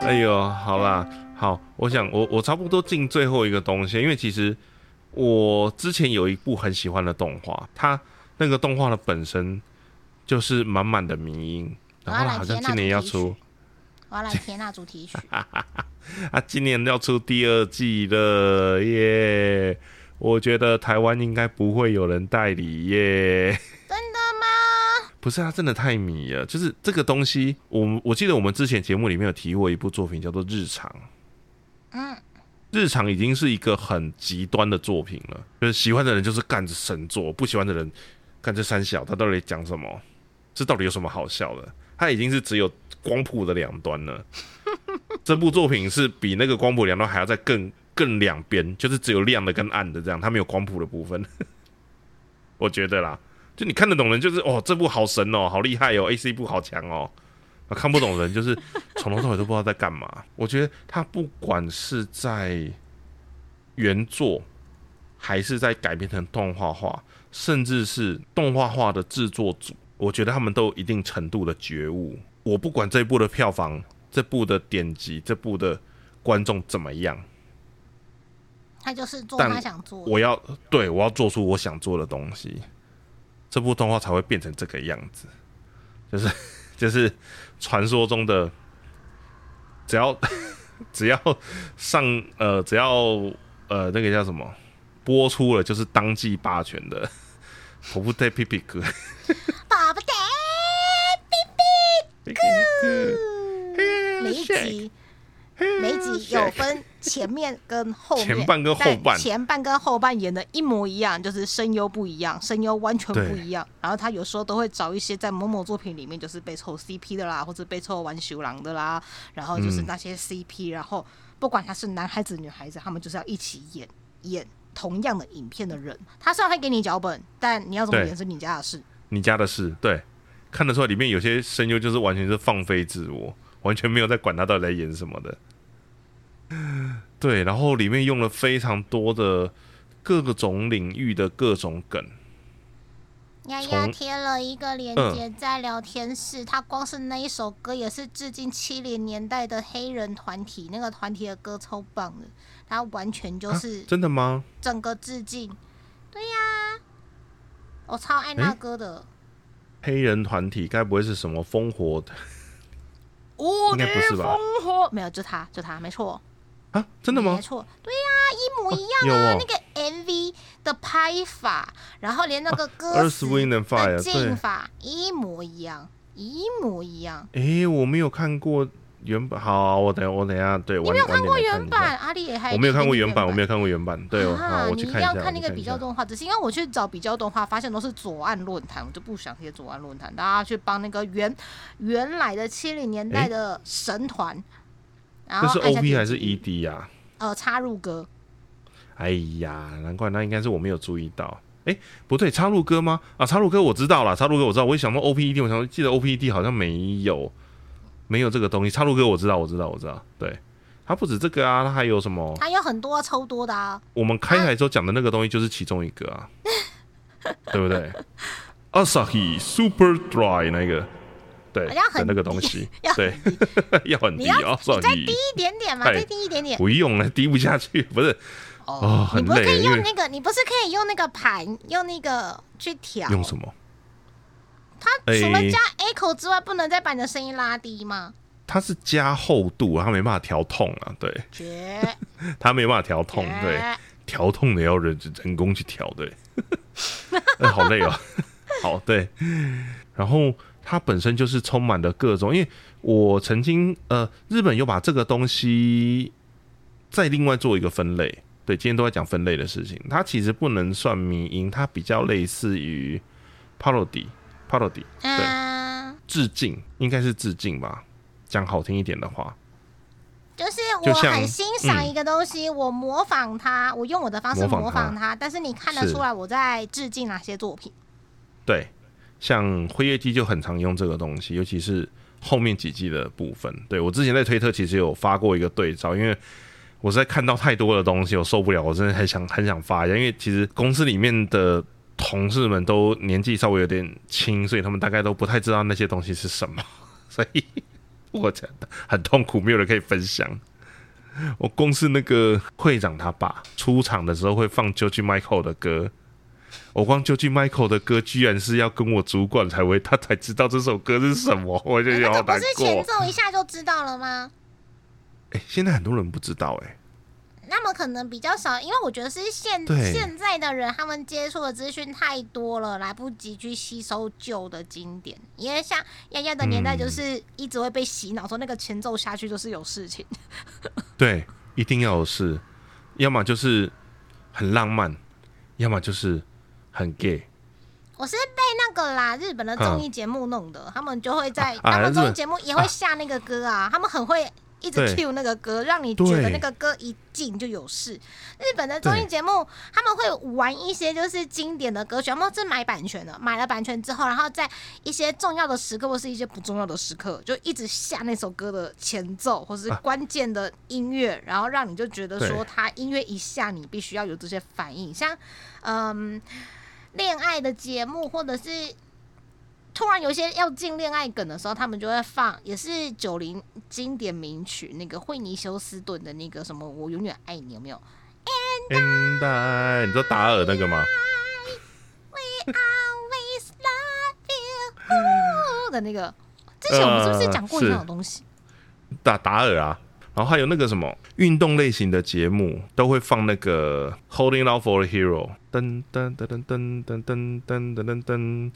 哎呦，好啦，好，我想我我差不多进最后一个东西，因为其实我之前有一部很喜欢的动画，它那个动画的本身就是满满的迷音，然后好像今年要出，我要来贴那主题曲，啊，今年要出第二季了耶！我觉得台湾应该不会有人代理耶。不是啊，真的太迷了。就是这个东西，我我记得我们之前节目里面有提过一部作品，叫做《日常》。嗯，日常已经是一个很极端的作品了。就是喜欢的人就是干着神作，不喜欢的人干这三小。他到底讲什么？这到底有什么好笑的？他已经是只有光谱的两端了。这部作品是比那个光谱两端还要再更更两边，就是只有亮的跟暗的这样，它没有光谱的部分。我觉得啦，就你看得懂人就是哦，这部好神哦，好厉害哦，A C 部好强哦。看不懂人就是从头到尾都不知道在干嘛。我觉得他不管是在原作，还是在改编成动画化，甚至是动画化的制作组，我觉得他们都有一定程度的觉悟。我不管这一部的票房。这部的点击，这部的观众怎么样？他就是做他想做。我要对我要做出我想做的东西，这部动画才会变成这个样子。就是 就是传说中的，只要 只要上呃只要呃那个叫什么播出了，就是当季霸权的。我不带皮皮哥，爸爸带皮皮哥。每一集，每一集有分前面跟后面，前半跟后半，前半跟后半演的一模一样，就是声优不一样，声优完全不一样。然后他有时候都会找一些在某某作品里面就是被凑 CP 的啦，或者被凑玩修郎的啦，然后就是那些 CP，然后不管他是男孩子女孩子，他们就是要一起演演同样的影片的人。他虽然会给你脚本，但你要怎么演是你家的事，你家的事。对，看得出来里面有些声优就是完全是放飞自我。完全没有在管他到底在演什么的，对，然后里面用了非常多的各种领域的各种梗。丫丫贴了一个链接在聊天室，他光是那一首歌也是致敬七零年代的黑人团体，那个团体的歌超棒的，他完全就是真的吗？整个致敬，对呀，我超爱那歌的。黑人团体该不会是什么烽火的？应该不是吧？没有，就他，就他，没错啊，真的吗？没错，对呀，一模一样啊，那个 MV 的拍法，然后连那个歌词的进法一模一样，一模一样。哎，我没有看过。原版好，我等我等下对。我没有看过原版？阿丽也还我没有看过原版，我没有看过原版。对，好，我去看一下。你要看那个比较动画，只是因为我去找比较动画，发现都是左岸论坛，我就不想贴左岸论坛。大家去帮那个原原来的七零年代的神团，然后是 OP 还是 ED 呀？呃，插入歌。哎呀，难怪那应该是我没有注意到。哎，不对，插入歌吗？啊，插入歌我知道了，插入歌我知道。我一想到 OPED，我想记得 OPED 好像没有。没有这个东西，插入歌我知道，我知道，我知道。对，它不止这个啊，它还有什么？它有很多超多的啊。我们开台时候讲的那个东西就是其中一个啊，对不对？Asahi Super Dry 那个，对，很那个东西，对，要很低啊，再低一点点嘛，再低一点点。不用了，低不下去，不是。哦，你不是可以用那个？你不是可以用那个盘，用那个去调？用什么？它除了加 echo 之外，不能再把你的声音拉低吗？它是加厚度，它没办法调痛啊。对，它没办法调痛，对，调痛的要人人工去调，对，好累哦。好，对，然后它本身就是充满了各种，因为我曾经呃，日本有把这个东西再另外做一个分类。对，今天都在讲分类的事情，它其实不能算迷音，它比较类似于 parody。parody，对，致敬应该是致敬吧，讲好听一点的话，就是我很欣赏一个东西，我模仿它，我用我的方式模仿它，但是你看得出来我在致敬哪些作品？对，像辉夜姬就很常用这个东西，尤其是后面几季的部分。对我之前在推特其实有发过一个对照，因为我实在看到太多的东西，我受不了，我真的很想很想发一下，因为其实公司里面的。同事们都年纪稍微有点轻，所以他们大概都不太知道那些东西是什么，所以我真的很痛苦，没有人可以分享。我公司那个会长他爸出场的时候会放 George Michael 的歌，我光 George Michael 的歌居然是要跟我主管才会他才知道这首歌是什么，我就有好难那个不是前。奏一下就知道了吗？哎、现在很多人不知道哎、那么可能比较少，因为我觉得是现现在的人，他们接触的资讯太多了，来不及去吸收旧的经典。因为像丫丫的年代，就是一直会被洗脑，说那个前奏下去就是有事情。对，一定要有事，要么就是很浪漫，要么就是很 gay。我是被那个啦日本的综艺节目弄的，他们就会在啊他们综艺节目也会下那个歌啊，他们很会一直对 cue 那个歌，让你觉得那个歌一进就有事。日本的综艺节目他们会玩一些就是经典的歌曲，他们是买版权的，买了版权之后，然后在一些重要的时刻或是一些不重要的时刻，就一直下那首歌的前奏或是啊关键的音乐，然后让你就觉得说他音乐一下，你必须要有这些反应，像嗯。恋爱的节目，或者是突然有些要进恋爱梗的时候，他们就会放，也是九零经典名曲，那个惠妮休斯顿的那个什么“我永远爱你”，有没有？And I，你知道达尔那个吗？Always love you 的那个，之前我们是不是讲过一样的东西？达达尔啊，然后还有那个什么运动类型的节目都会放那个 Holding Out for a Hero，噔噔噔噔噔噔噔噔噔噔噔，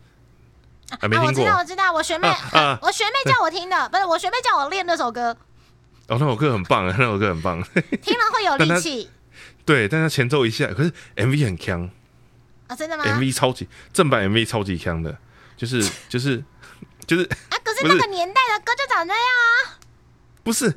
还没啊，我听过知道，我知道，我学妹，啊啊我学妹叫我听的，不是我学妹叫我练那首歌，哦，那首歌很棒，那首歌很棒。听了会有力气对，但它前奏一下，可是 MV 很强啊！真的吗？，MV 超级正版 MV 超级强的，就是就是 就是啊，可是那个年代的歌就长这样啊！不是，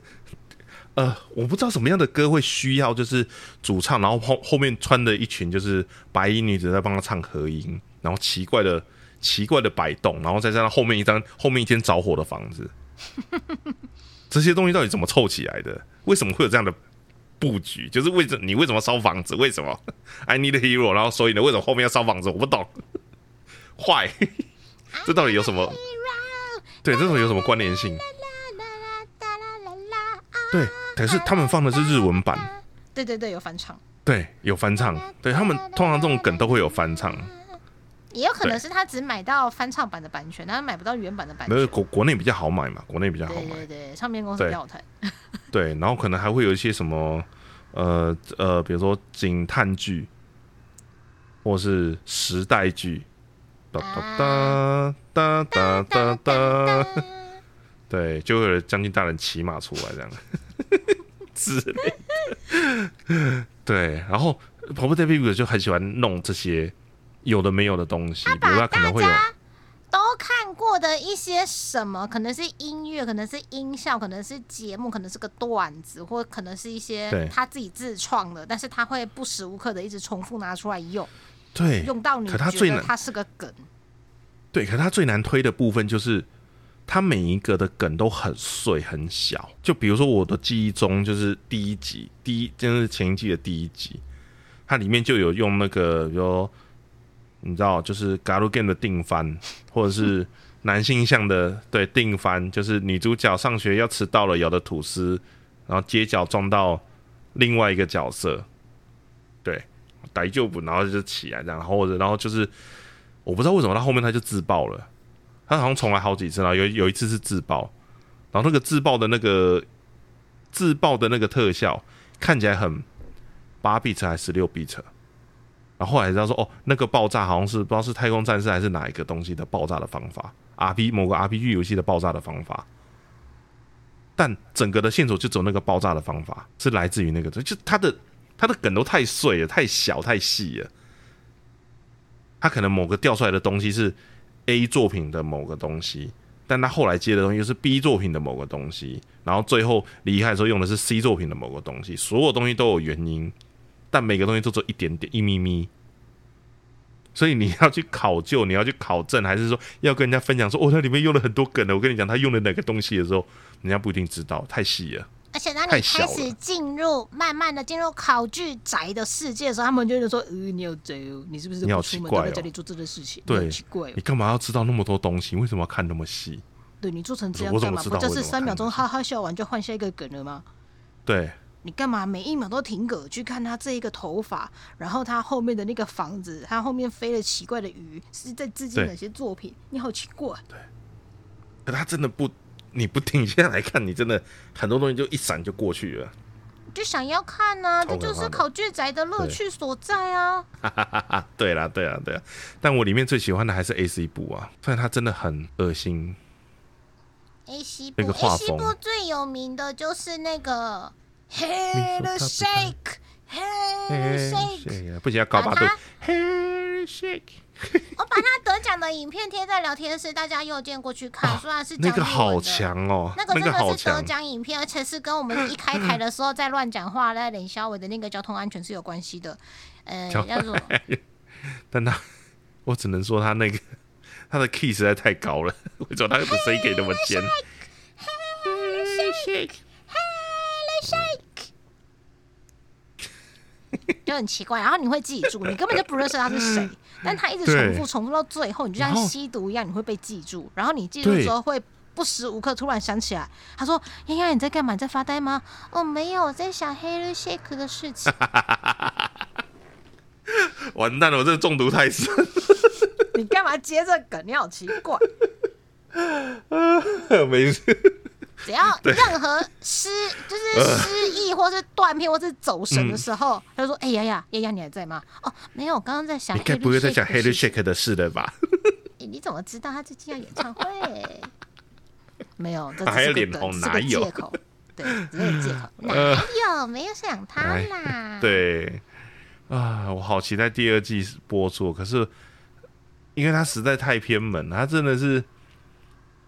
呃，我不知道什么样的歌会需要就是主唱，然后后后面穿的一群就是白衣女子在帮他唱和音，然后奇怪的奇怪的摆动，然后再加上后面一张后面一间着火的房子，这些东西到底怎么凑起来的？为什么会有这样的布局？就是为什你为什么烧房子？为什么 I need a hero？然后所以呢，为什么后面要烧房子？我不懂，坏，这到底有什么？对，这种有什么关联性？对，可是他们放的是日文版，对对对，有翻唱，对，有翻唱。对他们通常这种梗都会有翻唱，也有可能是他只买到翻唱版的版权，他买不到原版的版权。没有国国内比较好买嘛，国内比较好对买。对对，唱片公司对比较好谈。对，然后可能还会有一些什么，呃呃，比如说警探剧，或是时代剧，哒哒哒哒哒哒哒，对，就会有将军大人骑马出来这样 之类的。对，然后 d a v i d 就很喜欢弄这些有的没有的东西，比如他可能会有。都看过的一些什么，可能是音乐，可能是音效，可能是节目，可能是个段子，或可能是一些他自己自创的，但是他会不时无刻的一直重复拿出来用，对，用到你可他最难觉得它是个梗。对，可他最难推的部分就是，他每一个的梗都很碎很小。就比如说我的记忆中，就是第一集，第一就是前一季的第一集，它里面就有用那个，比如你知道，就是 Galgame 的定番，或者是男性向的对定番，就是女主角上学要迟到了，咬的吐司，然后街角撞到另外一个角色，对，逮就不，然后就起来这样，然后或者然后就是。我不知道为什么他后面他就自爆了，他好像重来好几次，了有有一次是自爆，然后那个自爆的那个自爆的那个特效看起来很八 bit 还是十六 bit，然后后来知道说哦，那个爆炸好像是不知道是太空战士还是哪一个东西的爆炸的方法，RP 某个 RPG 游戏的爆炸的方法，但整个的线索就走那个爆炸的方法是来自于那个，就它的它的梗都太碎了，太小太细了。他可能某个掉出来的东西是 A 作品的某个东西，但他后来接的东西又是 B 作品的某个东西，然后最后离开的时候用的是 C 作品的某个东西，所有东西都有原因，但每个东西都只有一点点一咪咪。所以你要去考究，你要去考证，还是说要跟人家分享说，哦，它里面用了很多梗的。我跟你讲，他用了哪个东西的时候，人家不一定知道，太细了。而且当你开始进入，慢慢的进入考据宅的世界的时候，他们就会说：“呃，你有宅哦，你是不是你好不出门奇怪哦都在家里做这个事情？对奇怪哦你。干嘛要知道那么多东西？为什么要看那么细？对你做成这样干嘛？不就是三秒钟哈哈笑完就换下一个梗了吗？对，你干嘛每一秒都停格去看他这一个头发，然后他后面的那个房子，他后面飞了奇怪的鱼，是在致敬哪些作品？你好奇怪。对可他真的不，你不停下来看，你真的很多东西就一闪就过去了。就想要看呢、超可怕的这就是考卷仔的乐趣所在啊！啊，对啦，对啦，对啦。但我里面最喜欢的还是 A C 部啊，虽然它真的很恶心。A C 部那个画 A 西部风最有名的就是那个不 Shake，Hair Shake。不行，要高八度 shake，我把他得奖的影片贴在聊天室，大家右键过去看。虽然是讲那个好强哦，那个真的是得。奖影片，而且是跟我们一开台的时候在乱讲话、在冷小伟的那个交通安全是有关系的。呃，交叫做 但他，我只能说他那个他的 key 实在太高了，为什么他的声音可以那么尖？就很奇怪，然后你会记住，你根本就不认识他是谁，但他一直重复重复到最后，你就像吸毒一样，你会被记住。然后你记住之后会不时无刻突然想起来，他说：“丫丫你在干嘛？你在发呆吗？”哦，没有，我在想 Harry Shake 的事情。完蛋了，我这个中毒太深。你干嘛接这梗？你好奇怪。没事，只要任何失 就是失忆或是断片或是走神的时候，他就说：“哎、呀呀，丫丫你还在吗？”哦，没有，我刚刚在想。你该不会在讲 Harry Shake Shake 的事了吧？欸 你怎么知道他最近要演唱会？没有，这还有脸红梗，是个哪有借口。对，只是借口。哪呃有？没有想他啦。，对啊，我好期待第二季播出，可是因为他实在太偏门，他真的是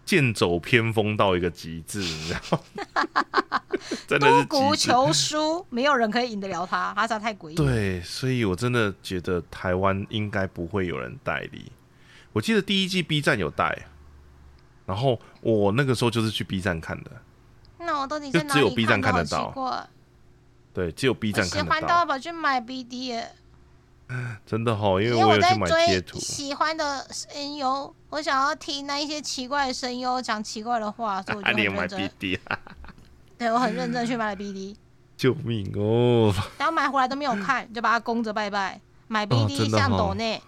剑走偏锋到一个极致，你知道吗？真的是孤。求输，没有人可以赢得了他，他实在太诡异。对，所以我真的觉得台湾应该不会有人代理。我记得第一季 B 站有带，然后我那个时候就是去 B 站看的，那我到底在哪里 B 站看好得到对，只有 B 站看得到，欢到要跑去买 BD 耶，真的好，因因为我有去买。喜欢的声优，我想要听那一些奇怪的声优讲奇怪的话，所以我 啊，就你有买很认真。BD 啊？对我很认真去买了 BD，救命哦！然后买回来都没有看，就把它供着拜拜。买哦 BD 像抖内，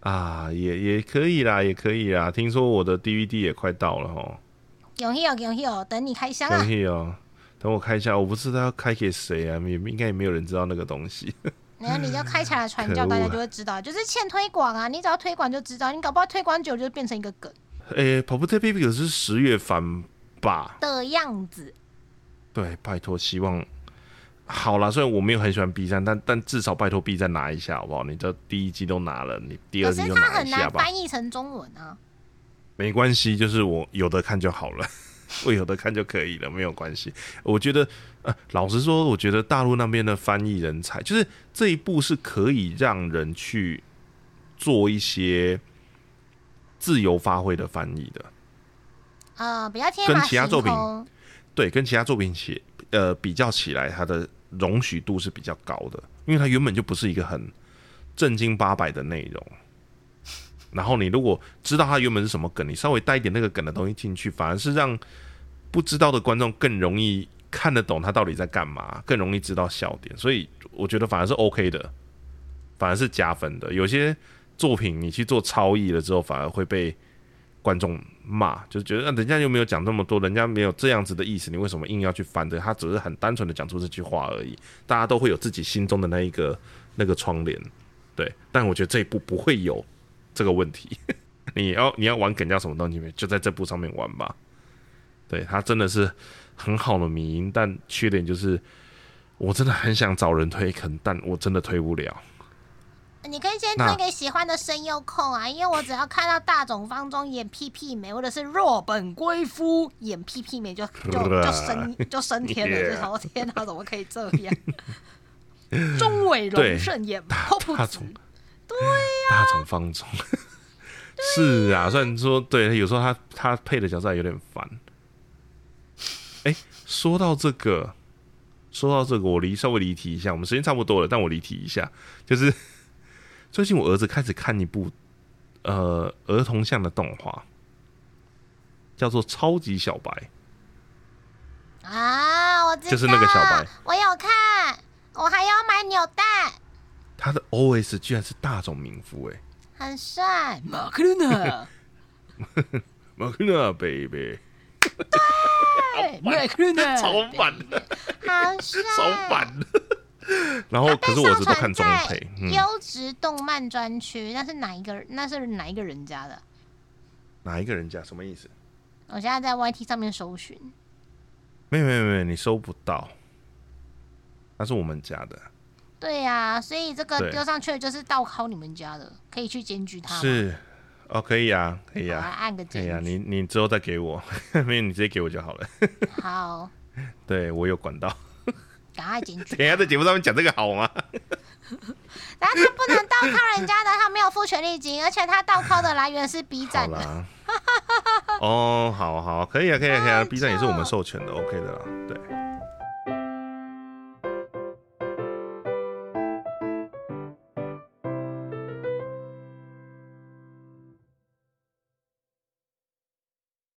啊，也也可以啦，也可以啦。听说我的 DVD 也快到了吼，有戏有有戏哦，等你开箱可啊！以哦。等我开一下，我不知道要开给谁啊，也应该也没有人知道那个东西。然后你要开起来传教，大家就会知道，就是欠推广啊！你只要推广就知道，你搞不好推广久就变成一个梗诶、跑步 t Baby 可是十月番吧？的样子。对，拜托，希望好啦。虽然我没有很喜欢 B 站，但但至少拜托 B 站拿一下好不好？你这第一季都拿了，你第二季就可是它拿一下吧。很难翻译成中文啊。没关系，就是我有的看就好了，我有的看就可以了，没有关系。我觉得，呃，老实说，我觉得大陆那边的翻译人才，就是这一步是可以让人去做一些自由发挥的翻译的。呃，比较天跟其他作品。对，跟其他作品写呃比较起来，它的容许度是比较高的，因为它原本就不是一个很正经八百的内容。然后你如果知道它原本是什么梗，你稍微带一点那个梗的东西进去，反而是让不知道的观众更容易看得懂他到底在干嘛，更容易知道笑点。所以我觉得反而是 OK 的，反而是加分的。有些作品你去做超译了之后，反而会被观众骂，就觉得、那、人家又没有讲那么多，人家没有这样子的意思，你为什么硬要去翻的？他只是很单纯的讲出这句话而已，大家都会有自己心中的那一个那个窗帘，对。但我觉得这一部不会有这个问题，你要你要玩梗叫什么东西，就在这部上面玩吧。对，它真的是很好的迷音，但缺点就是我真的很想找人推坑，但我真的推不了。你可以先推给喜欢的声优控啊，因为我只要看到大冢方中演屁屁美，或者是若本归夫演屁屁美就，就 就升就升天了就 想说天哪，怎么可以这样？钟伟对龙胜演大 Pop 子大冢，大冢方中，是啊，虽然说对，有时候他他配的角色还有点烦。哎、说到这个，说到这个，我离稍微离题一下，我们时间差不多了，但我离题一下，就是 最近我儿子开始看一部呃儿童向的动画，叫做超级小白，啊，我知道，就是那个小白，我有看，我还要买扭蛋，他的 OS 居然是大冢明夫，哎，很帅。马克鲁纳，马克纳 baby，对，马克鲁纳，超烦的，好帅，超版的。然后可是我只都看中配，嗯，优质动漫专区，那是哪一个？那是哪一个人家的？哪一个人家？什么意思？我现在在 YT 上面搜寻，没有没有没有，你搜不到，那是我们家的。对呀、所以这个对丢上去的就是倒拷你们家的，可以去检举他。是，哦，可以啊，可以啊，按个检可以啊，你你之后再给我，没有你直接给我就好了。好，对我有管道，赶快检 举等一下在节目上面讲这个好吗？然后他不能倒靠人家的，他没有付权利金，而且他倒靠的来源是 B 站的。啦，哦，好好，可以啊，可以啊，可以啊，B 站也是我们授权的，OK 的啦，对。